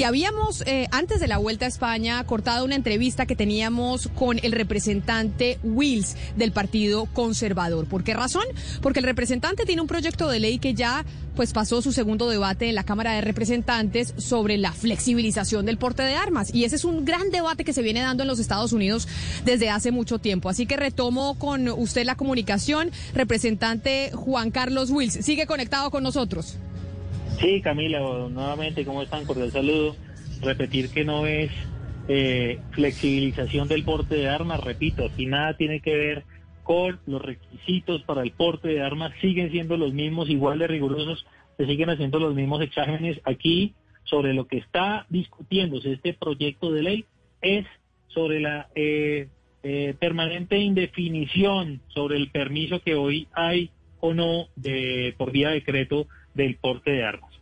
Y habíamos, eh, antes de la Vuelta a España, cortado una entrevista que teníamos con el representante Wills del Partido Conservador. ¿Por qué razón? Porque el representante tiene un proyecto de ley que ya pues pasó su segundo debate en la Cámara de Representantes sobre la flexibilización del porte de armas. Y ese es un gran debate que se viene dando en los Estados Unidos desde hace mucho tiempo. Así que retomo con usted la comunicación, representante Juan Carlos Wills. Sigue conectado con nosotros. Sí, Camila, nuevamente, ¿cómo están? Cordial saludo. Repetir que no es eh, flexibilización del porte de armas, repito, aquí nada tiene que ver con los requisitos para el porte de armas, siguen siendo los mismos, igual de rigurosos, se siguen haciendo los mismos exámenes. Aquí, sobre lo que está discutiéndose este proyecto de ley, es sobre la eh, eh, permanente indefinición sobre el permiso que hoy hay o no de, por vía decreto del porte de armas.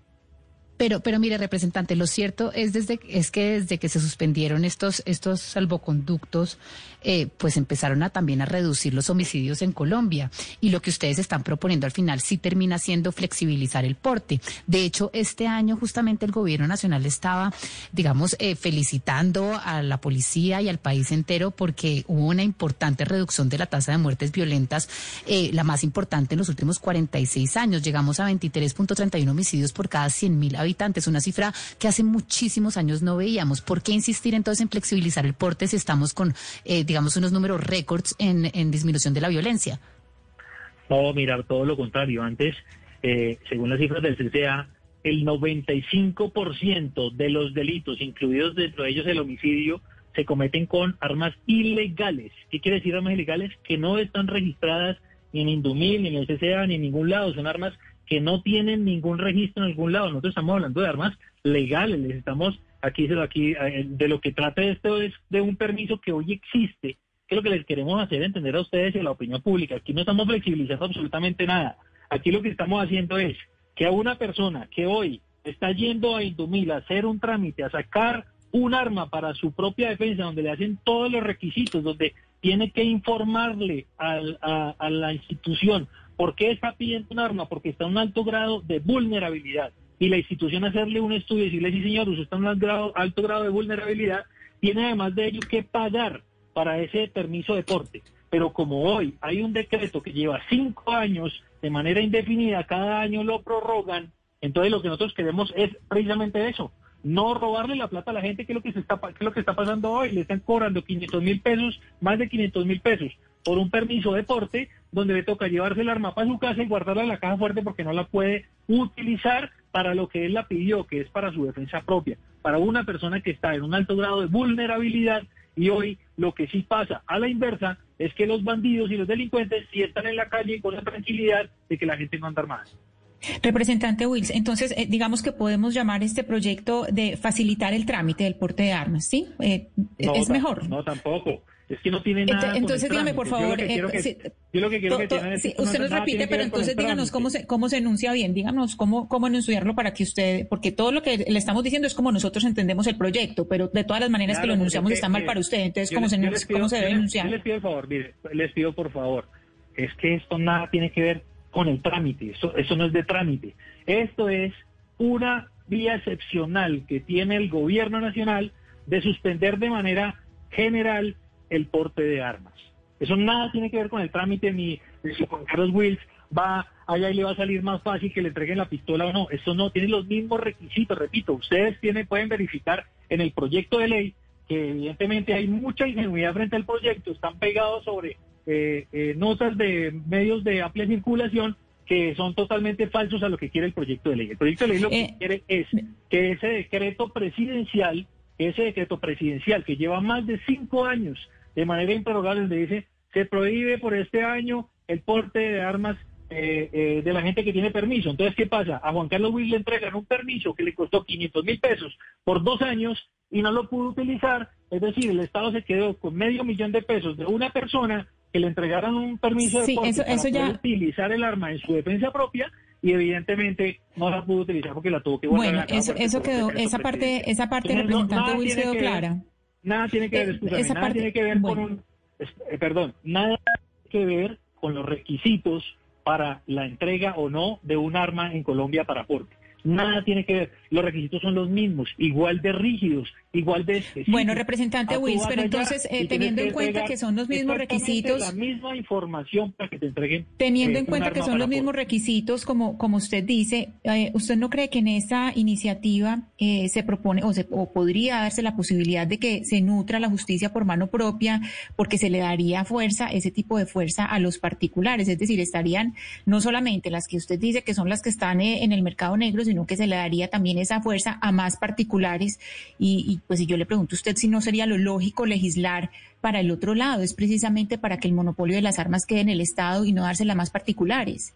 Pero, pero mire, representante, lo cierto es desde es que desde que se suspendieron estos estos salvoconductos, eh, pues empezaron a también a reducir los homicidios en Colombia y lo que ustedes están proponiendo al final sí termina siendo flexibilizar el porte. De hecho, este año justamente el gobierno nacional estaba, digamos, eh, felicitando a la policía y al país entero porque hubo una importante reducción de la tasa de muertes violentas, eh, la más importante en los últimos 46 años. Llegamos a 23.31 homicidios por cada 100 mil habitantes habitantes, una cifra que hace muchísimos años no veíamos. ¿Por qué insistir entonces en flexibilizar el porte si estamos con, eh, digamos, unos números récords en, en, disminución de la violencia? No, mirar todo lo contrario. Antes, eh, según las cifras del CCA, el 95% de los delitos, incluidos dentro de ellos el homicidio, se cometen con armas ilegales. ¿Qué quiere decir armas ilegales? Que no están registradas ni en Indumil, ni en el CCA, ni en ningún lado. Son armas que no tienen ningún registro en algún lado. Nosotros estamos hablando de armas legales, les estamos aquí, aquí eh, de lo que trata esto es de un permiso que hoy existe, que lo que les queremos hacer entender a ustedes y a la opinión pública. Aquí no estamos flexibilizando absolutamente nada. Aquí lo que estamos haciendo es que a una persona que hoy está yendo a Indumil a hacer un trámite, a sacar un arma para su propia defensa, donde le hacen todos los requisitos, donde tiene que informarle a la institución ¿Por qué está pidiendo un arma? Porque está en un alto grado de vulnerabilidad. Y la institución hacerle un estudio y decirle, sí señor, usted está en un alto grado, de vulnerabilidad, tiene además de ello que pagar para ese permiso de porte. Pero como hoy hay un decreto que lleva cinco años de manera indefinida, cada año lo prorrogan, entonces lo que nosotros queremos es precisamente eso, no robarle la plata a la gente, que es lo que, se está, que es lo que está pasando hoy. Le están cobrando 500 mil pesos, más de 500 mil pesos, por un permiso de porte, donde le toca llevarse el arma para su casa y guardarla en la caja fuerte porque no la puede utilizar para lo que él la pidió, que es para su defensa propia, para una persona que está en un alto grado de vulnerabilidad. Y hoy lo que sí pasa a la inversa es que los bandidos y los delincuentes sí están en la calle con la tranquilidad de que la gente no anda armada. Representante Wills, entonces eh, digamos que podemos llamar este proyecto de facilitar el trámite del porte de armas, ¿sí? Eh, ¿Es mejor? No, tampoco. Es que no tiene nada. Entonces, dígame, por favor. Yo lo que quiero que, Usted nos repite, pero entonces díganos cómo se, cómo se enuncia bien. Díganos cómo, cómo enunciarlo para que usted. Porque todo lo que le estamos diciendo es como nosotros entendemos el proyecto, pero de todas las maneras que lo enunciamos está mal para usted. Entonces, ¿cómo, se, cómo se debe enunciar? les pido por favor, mire, les pido por favor. Es que esto nada tiene que ver con el trámite. Eso, eso no es de trámite. Esto es una vía excepcional que tiene el gobierno nacional de suspender de manera general el porte de armas. Eso nada tiene que ver con el trámite ni si Juan Carlos Wills va allá y le va a salir más fácil que le entreguen la pistola o no. Eso no tiene los mismos requisitos, repito, ustedes tienen, pueden verificar en el proyecto de ley que evidentemente hay mucha ingenuidad frente al proyecto, están pegados sobre eh, eh, notas de medios de amplia circulación que son totalmente falsos a lo que quiere el proyecto de ley. El proyecto de ley lo que eh, quiere es que ese decreto presidencial, ese decreto presidencial que lleva más de cinco años de manera improrrogable, donde dice se prohíbe por este año el porte de armas de la gente que tiene permiso. Entonces, ¿qué pasa? A Juan Carlos Will le entregan un permiso que le costó 500 mil pesos por dos años y no lo pudo utilizar. Es decir, el Estado se quedó con medio millón de pesos de una persona que le entregaran un permiso de para utilizar el arma en su defensa propia y evidentemente no la pudo utilizar porque la tuvo que guardar. Bueno, eso, eso quedó, esa parte, esa parte representante Wills quedó clara. Nada tiene que ver, eh, nada tiene que ver con un, eh, perdón, nada tiene que ver con los requisitos para la entrega o no de un arma en Colombia para porte. Nada tiene que ver. Los requisitos son los mismos, igual de rígidos, igual de Bueno, representante Wills, pero entonces, eh, teniendo en cuenta que son los mismos requisitos... La misma información para que te entreguen... Teniendo eh, en cuenta que son los mismos requisitos, como, como usted dice, eh, ¿usted no cree que en esta iniciativa se propone o, se, o podría darse la posibilidad de que se nutra la justicia por mano propia porque se le daría fuerza, ese tipo de fuerza a los particulares? Es decir, estarían no solamente las que usted dice que son las que están en el mercado negro, sino que se le daría también esa fuerza a más particulares. Y, pues si yo le pregunto a usted si no sería lo lógico legislar para el otro lado, es precisamente para que el monopolio de las armas quede en el Estado y no dársela a más particulares.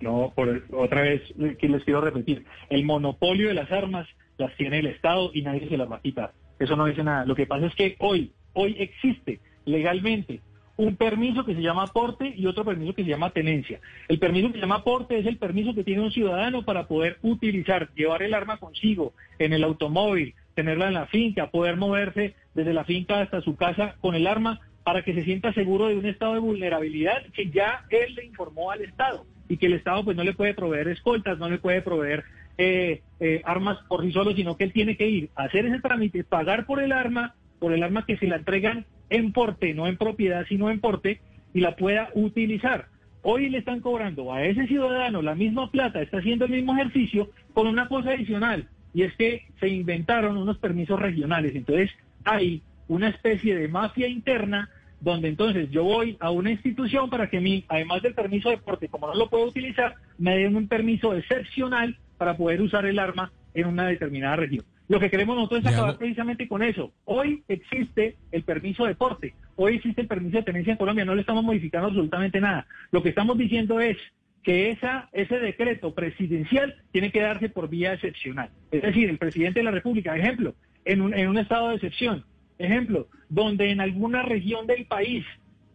No, por, otra vez que les quiero repetir, el monopolio de las armas las tiene el Estado y nadie se las va a quitar. Eso no dice nada. Lo que pasa es que hoy, hoy existe legalmente un permiso que se llama aporte y otro permiso que se llama tenencia. El permiso que se llama aporte es el permiso que tiene un ciudadano para poder utilizar, llevar el arma consigo en el automóvil, tenerla en la finca, poder moverse desde la finca hasta su casa con el arma para que se sienta seguro de un estado de vulnerabilidad que ya él le informó al Estado y que el Estado pues no le puede proveer escoltas, no le puede proveer eh, eh, armas por sí solo, sino que él tiene que ir a hacer ese trámite, pagar por el arma, por el arma que se la entregan en porte, no en propiedad, sino en porte, y la pueda utilizar. Hoy le están cobrando a ese ciudadano la misma plata, está haciendo el mismo ejercicio con una cosa adicional, y es que se inventaron unos permisos regionales. Entonces hay una especie de mafia interna donde entonces yo voy a una institución para que mí, además del permiso de porte, como no lo puedo utilizar, me den un permiso excepcional para poder usar el arma en una determinada región. Lo que queremos nosotros es acabar precisamente con eso. Hoy existe el permiso de porte, hoy existe el permiso de tenencia en Colombia, no le estamos modificando absolutamente nada. Lo que estamos diciendo es que esa, ese decreto presidencial tiene que darse por vía excepcional. Es decir, el presidente de la República, ejemplo, en un, en un estado de excepción, ejemplo, donde en alguna región del país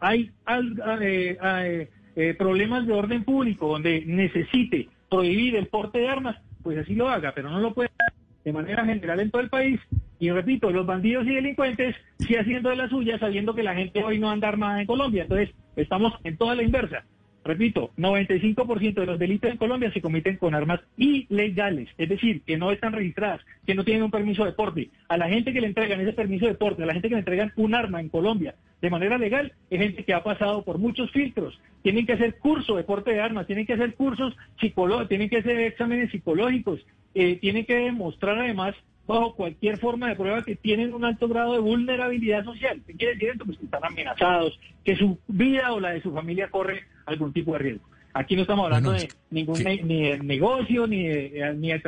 hay eh, eh, eh, problemas de orden público, donde necesite prohibir el porte de armas, pues así lo haga, pero no lo puede de manera general en todo el país. Y repito, los bandidos y delincuentes sí haciendo de la suya, sabiendo que la gente hoy no anda armada en Colombia. Entonces, estamos en toda la inversa. Repito, 95% de los delitos en Colombia se cometen con armas ilegales, es decir, que no están registradas, que no tienen un permiso de porte. A la gente que le entregan ese permiso de porte, a la gente que le entregan un arma en Colombia de manera legal, es gente que ha pasado por muchos filtros. Tienen que hacer curso de porte de armas, tienen que hacer cursos psicológicos, tienen que hacer exámenes psicológicos, eh, tienen que demostrar además bajo cualquier forma de prueba que tienen un alto grado de vulnerabilidad social. ¿Qué quiere decir esto? Pues que están amenazados, que su vida o la de su familia corre algún tipo de riesgo. Aquí no estamos hablando de ningún ni de negocio, ni de, ni de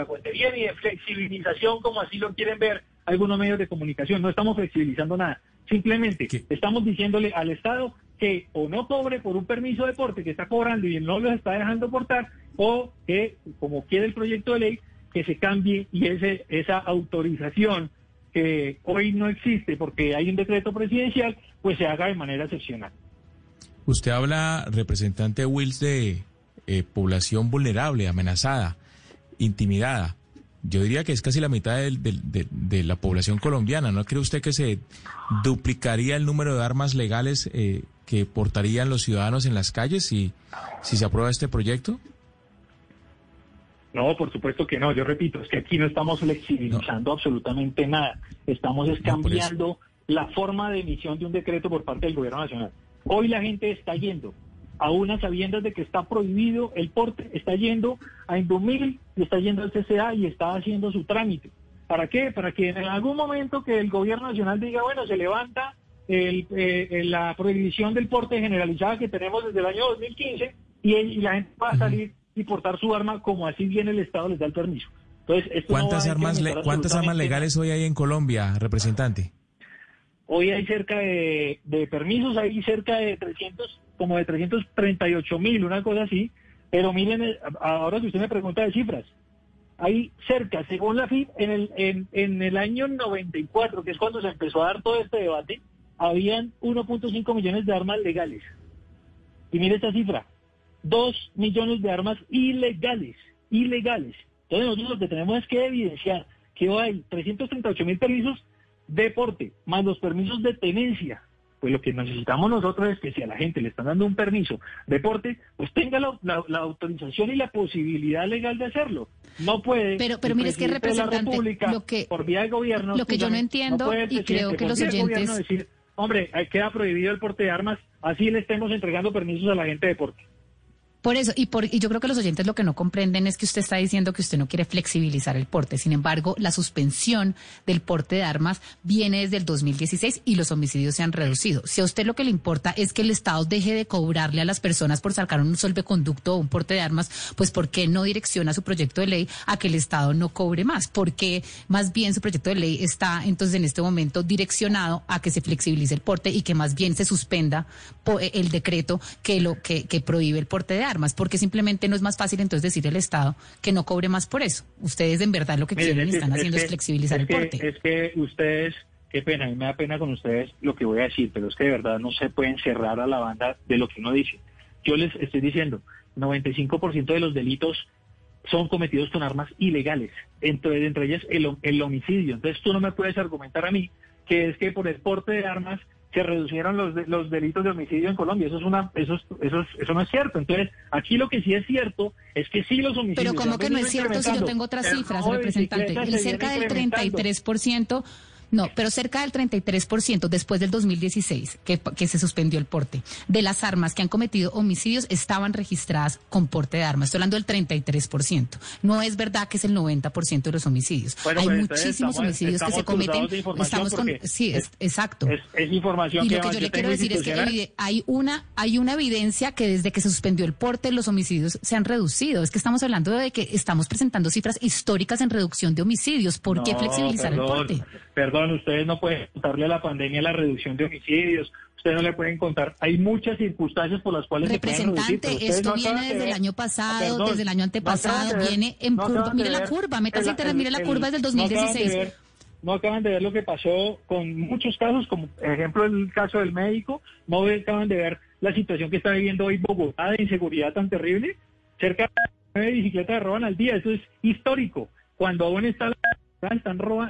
ni de flexibilización, como así lo quieren ver algunos medios de comunicación. No estamos flexibilizando nada. Simplemente estamos diciéndole al Estado que o no cobre por un permiso de porte que está cobrando y no los está dejando portar, o que, como quiere el proyecto de ley, que se cambie y ese, esa autorización que hoy no existe porque hay un decreto presidencial, pues se haga de manera excepcional. Usted habla, representante Wills, de eh, población vulnerable, amenazada, intimidada. Yo diría que es casi la mitad de, la población colombiana. ¿No cree usted que se duplicaría el número de armas legales eh, que portarían los ciudadanos en las calles si, si se aprueba este proyecto? No, por supuesto que no. Yo repito, es que aquí no estamos flexibilizando absolutamente nada. Estamos cambiando la forma de emisión de un decreto por parte del gobierno nacional. Hoy la gente está yendo a unas sabiendas de que está prohibido el porte, está yendo a Indomil, está yendo al CCA y está haciendo su trámite. ¿Para qué? Para que en algún momento que el gobierno nacional diga, bueno, se levanta eh, la prohibición del porte generalizada que tenemos desde el año 2015 y, y la gente va a salir y portar su arma como así bien el Estado les da el permiso. Entonces, ¿Cuántas, armas, ¿cuántas armas legales hoy hay en Colombia, representante? Hoy hay cerca de, permisos, hay cerca de 300, como de 338 mil, una cosa así. Pero miren, eh, ahora que usted me pregunta de cifras, hay cerca, según la FIP, en el, en, en el año 94, que es cuando se empezó a dar todo este debate, habían 1.5 millones de armas legales. Y mire esta cifra, dos millones de armas ilegales, ilegales. Entonces nosotros lo que tenemos es que evidenciar que hay 338 mil permisos de porte, más los permisos de tenencia, Pues lo que necesitamos nosotros es que si a la gente le están dando un permiso deporte, pues tenga la, autorización y la posibilidad legal de hacerlo. No puede. Pero, pero mire, es que representante, lo que, por vía del gobierno, lo que yo no entiendo y creo que los oyentes. Decir, hombre, queda prohibido el porte de armas, así le estemos entregando permisos a la gente de deporte. Por eso, y, por, y yo creo que los oyentes lo que no comprenden es que usted está diciendo que usted no quiere flexibilizar el porte. Sin embargo, la suspensión del porte de armas viene desde el 2016 y los homicidios se han reducido. Si a usted lo que le importa es que el Estado deje de cobrarle a las personas por sacar un solveconducto o un porte de armas, pues ¿por qué no direcciona su proyecto de ley a que el Estado no cobre más? Porque más bien su proyecto de ley está entonces en este momento direccionado a que se flexibilice el porte y que más bien se suspenda el decreto que lo que, que prohíbe el porte de armas porque simplemente no es más fácil entonces decir el Estado que no cobre más por eso. Ustedes en verdad lo que quieren y están haciendo es flexibilizar el porte. Es que ustedes, qué pena, a mí me da pena con ustedes lo que voy a decir, pero es que de verdad no se pueden cerrar a la banda de lo que uno dice. Yo les estoy diciendo, 95% de los delitos son cometidos con armas ilegales, entre, entre ellas el, el homicidio. Entonces tú no me puedes argumentar a mí que es que por el porte de armas se reducieron los, los delitos de homicidio en Colombia. Eso es una, eso, eso, eso no es cierto. Entonces, aquí lo que sí es cierto es que sí los homicidios. Pero ¿cómo que no es cierto si yo tengo otras cifras, representante? El cerca del 33% no, pero cerca del 33% después del 2016, que, que se suspendió el porte, de las armas que han cometido homicidios estaban registradas con porte de armas. Estoy hablando del 33%. No es verdad que es el 90% de los homicidios. Hay pues, muchísimos homicidios que se cometen. Estamos con, sí, es, exacto. Es, información y lo que, yo le quiero decir es que hay una, hay una evidencia que desde que se suspendió el porte, los homicidios se han reducido. Es que estamos hablando de que estamos presentando cifras históricas en reducción de homicidios. ¿Por qué flexibilizar el porte? Perdón ustedes no pueden contarle a la pandemia la reducción de homicidios, ustedes no le pueden contar. Hay muchas circunstancias por las cuales Representante, se esto viene desde el año pasado, desde el año antepasado, viene en curva. Mire la curva, métase internet, mire la curva desde el 2016. No acaban de ver lo que pasó con muchos casos, como ejemplo el caso del médico, no acaban de ver la situación que está viviendo hoy Bogotá de inseguridad tan terrible. Cerca de nueve bicicletas roban al día, eso es histórico. Cuando aún está la están,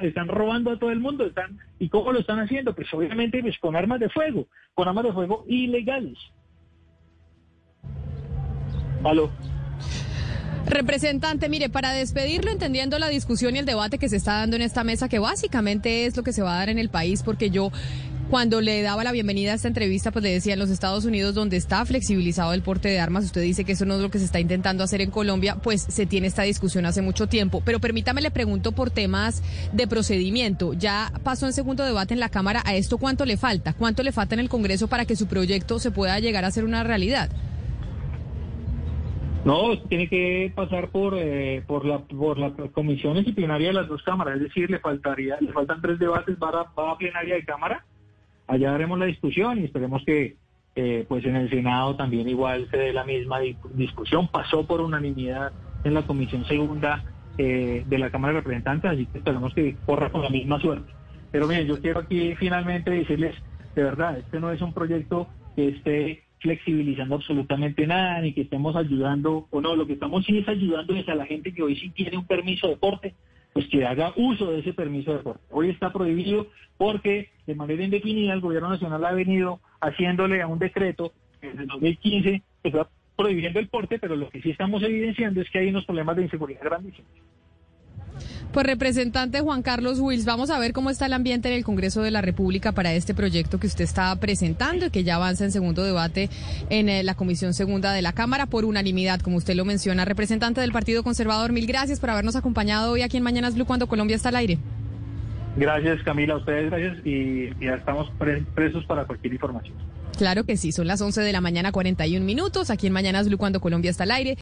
están robando a todo el mundo. Están, ¿Y cómo lo están haciendo? Pues obviamente pues, con armas de fuego, con armas de fuego ilegales. ¿Aló? Representante, mire, para despedirlo, entendiendo la discusión y el debate que se está dando en esta mesa, que básicamente es lo que se va a dar en el país, porque yo cuando le daba la bienvenida a esta entrevista, pues le decía en los Estados Unidos, donde está flexibilizado el porte de armas, usted dice que eso no es lo que se está intentando hacer en Colombia, pues se tiene esta discusión hace mucho tiempo. Pero permítame, le pregunto por temas de procedimiento. Ya pasó en segundo debate en la Cámara, ¿a esto cuánto le falta? ¿Cuánto le falta en el Congreso para que su proyecto se pueda llegar a ser una realidad? No, tiene que pasar por eh, por la por la comisión disciplinaria de las dos cámaras, es decir, le faltaría le faltan tres debates para plenaria de cámara allá haremos la discusión y esperemos que eh, pues en el Senado también igual se dé la misma discusión. Pasó por unanimidad en la Comisión Segunda eh, de la Cámara de Representantes, así que esperemos que corra con la misma suerte. Pero miren, yo quiero aquí finalmente decirles, de verdad, este no es un proyecto que esté flexibilizando absolutamente nada, ni que estemos ayudando, o no, lo que estamos sí es ayudando es a la gente que hoy sí tiene un permiso de deporte, pues que haga uso de ese permiso de deporte. Hoy está prohibido porque de manera indefinida el gobierno nacional ha venido haciéndole a un decreto desde el 2015 que está prohibiendo el porte, pero lo que sí estamos evidenciando es que hay unos problemas de inseguridad grandísimos. Pues representante Juan Carlos Wills, vamos a ver cómo está el ambiente en el Congreso de la República para este proyecto que usted está presentando y que ya avanza en segundo debate en eh, la Comisión Segunda de la Cámara por unanimidad, como usted lo menciona. Representante del Partido Conservador, mil gracias por habernos acompañado hoy aquí en Mañanas Blue cuando Colombia está al aire. Gracias Camila, a ustedes gracias y ya estamos presos para cualquier información. Claro que sí, son las 11 de la mañana 41 minutos aquí en Mañanas Blue cuando Colombia está al aire.